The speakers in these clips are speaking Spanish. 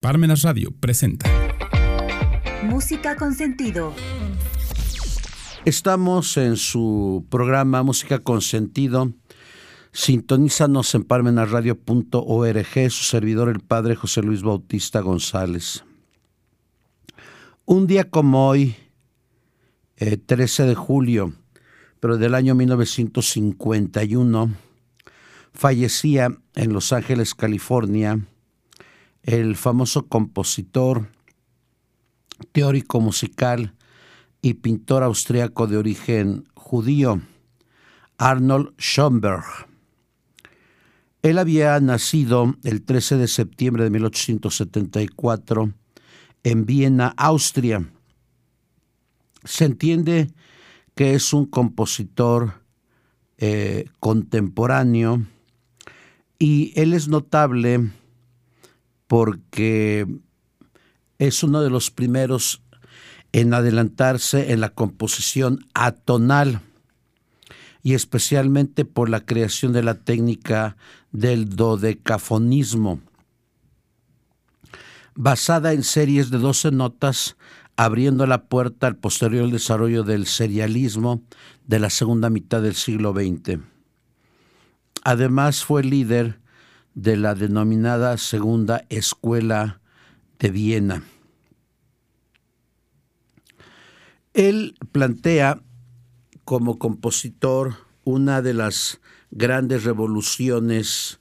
Parmenas Radio presenta Música con sentido. Estamos en su programa Música con sentido. Sintonízanos en parmenasradio.org, su servidor el padre José Luis Bautista González. Un día como hoy, 13 eh, de julio, pero del año 1951, fallecía en Los Ángeles, California, el famoso compositor, teórico musical y pintor austriaco de origen judío, Arnold Schoenberg. Él había nacido el 13 de septiembre de 1874 en Viena, Austria. Se entiende que es un compositor eh, contemporáneo y él es notable porque es uno de los primeros en adelantarse en la composición atonal y especialmente por la creación de la técnica del dodecafonismo, basada en series de 12 notas, abriendo la puerta al posterior desarrollo del serialismo de la segunda mitad del siglo XX. Además fue líder de la denominada Segunda Escuela de Viena. Él plantea como compositor una de las grandes revoluciones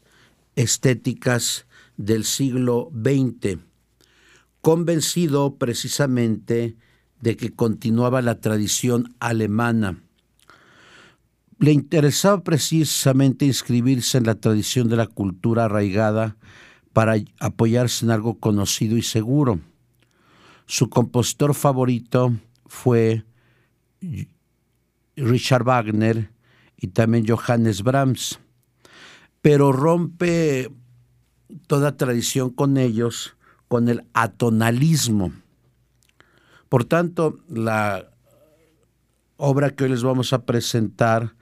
estéticas del siglo XX, convencido precisamente de que continuaba la tradición alemana le interesaba precisamente inscribirse en la tradición de la cultura arraigada para apoyarse en algo conocido y seguro. Su compositor favorito fue Richard Wagner y también Johannes Brahms, pero rompe toda tradición con ellos con el atonalismo. Por tanto, la obra que hoy les vamos a presentar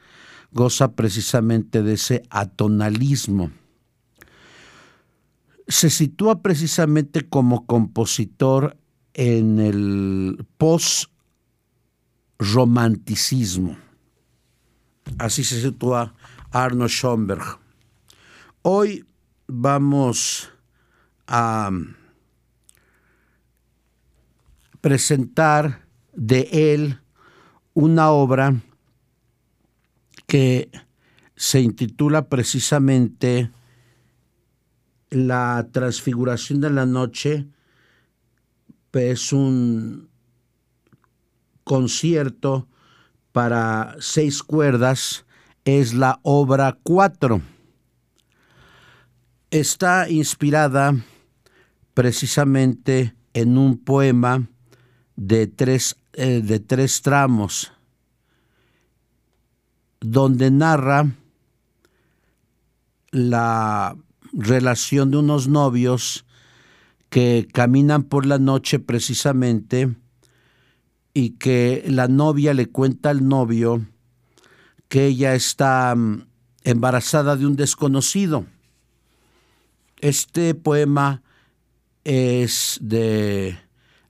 goza precisamente de ese atonalismo. Se sitúa precisamente como compositor en el post-romanticismo. Así se sitúa Arno Schoenberg. Hoy vamos a presentar de él una obra que se intitula precisamente La transfiguración de la noche. Es un concierto para seis cuerdas, es la obra cuatro. Está inspirada precisamente en un poema de tres, eh, de tres tramos donde narra la relación de unos novios que caminan por la noche precisamente y que la novia le cuenta al novio que ella está mm, embarazada de un desconocido. Este poema es de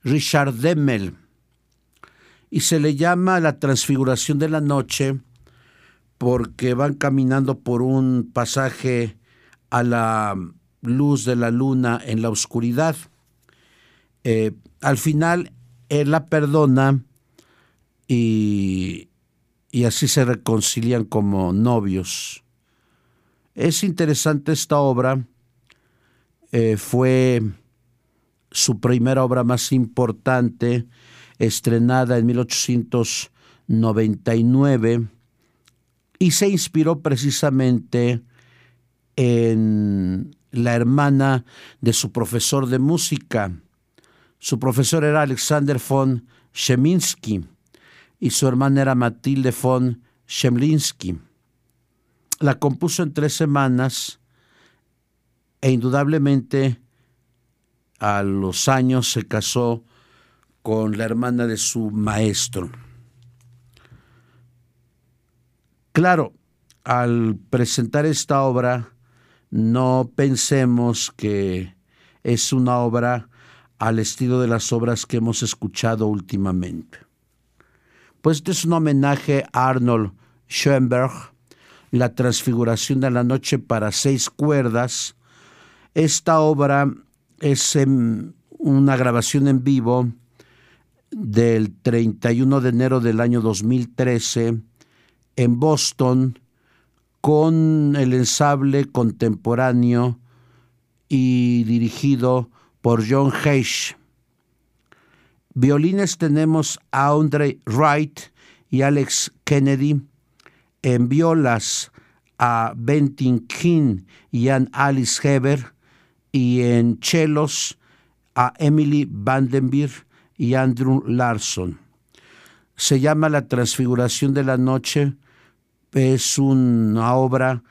Richard Demmel y se le llama La transfiguración de la noche porque van caminando por un pasaje a la luz de la luna en la oscuridad. Eh, al final, él la perdona y, así se reconcilian como novios. Es interesante esta obra. Eh, fue su primera obra más importante, estrenada en 1899 y se inspiró precisamente en la hermana de su profesor de música. Su profesor era Alexander von Sheminski y su hermana era Matilde von Shemlinsky. La compuso en tres semanas e indudablemente a los años se casó con la hermana de su maestro. Claro, al presentar esta obra, no pensemos que es una obra al estilo de las obras que hemos escuchado últimamente. Pues este es un homenaje a Arnold Schoenberg, La Transfiguración de la Noche para seis cuerdas. Esta obra es una grabación en vivo del 31 de enero del año 2013 en Boston con el ensable contemporáneo y dirigido por John Heisch. Violines tenemos a Andre Wright y Alex Kennedy. En violas a Bentin King y Ann Alice Heber. Y en chelos a Emily Vandenberg y Andrew Larson. Se llama La Transfiguración de la Noche. Es una obra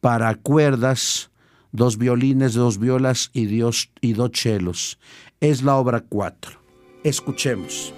para cuerdas, dos violines, dos violas y, dos, y dos chelos. Es la obra cuatro. Escuchemos.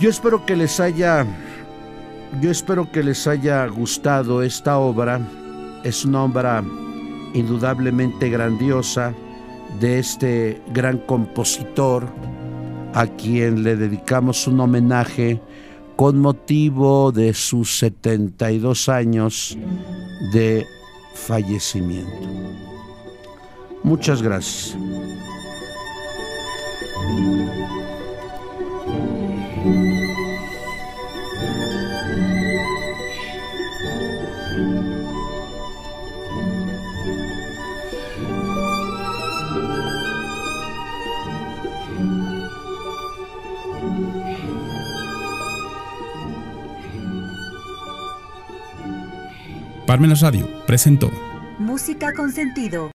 Yo espero que les haya yo espero que les haya gustado esta obra. Es una obra indudablemente grandiosa de este gran compositor a quien le dedicamos un homenaje con motivo de sus 72 años de fallecimiento. Muchas gracias. Parmenas Radio presentó Música con sentido.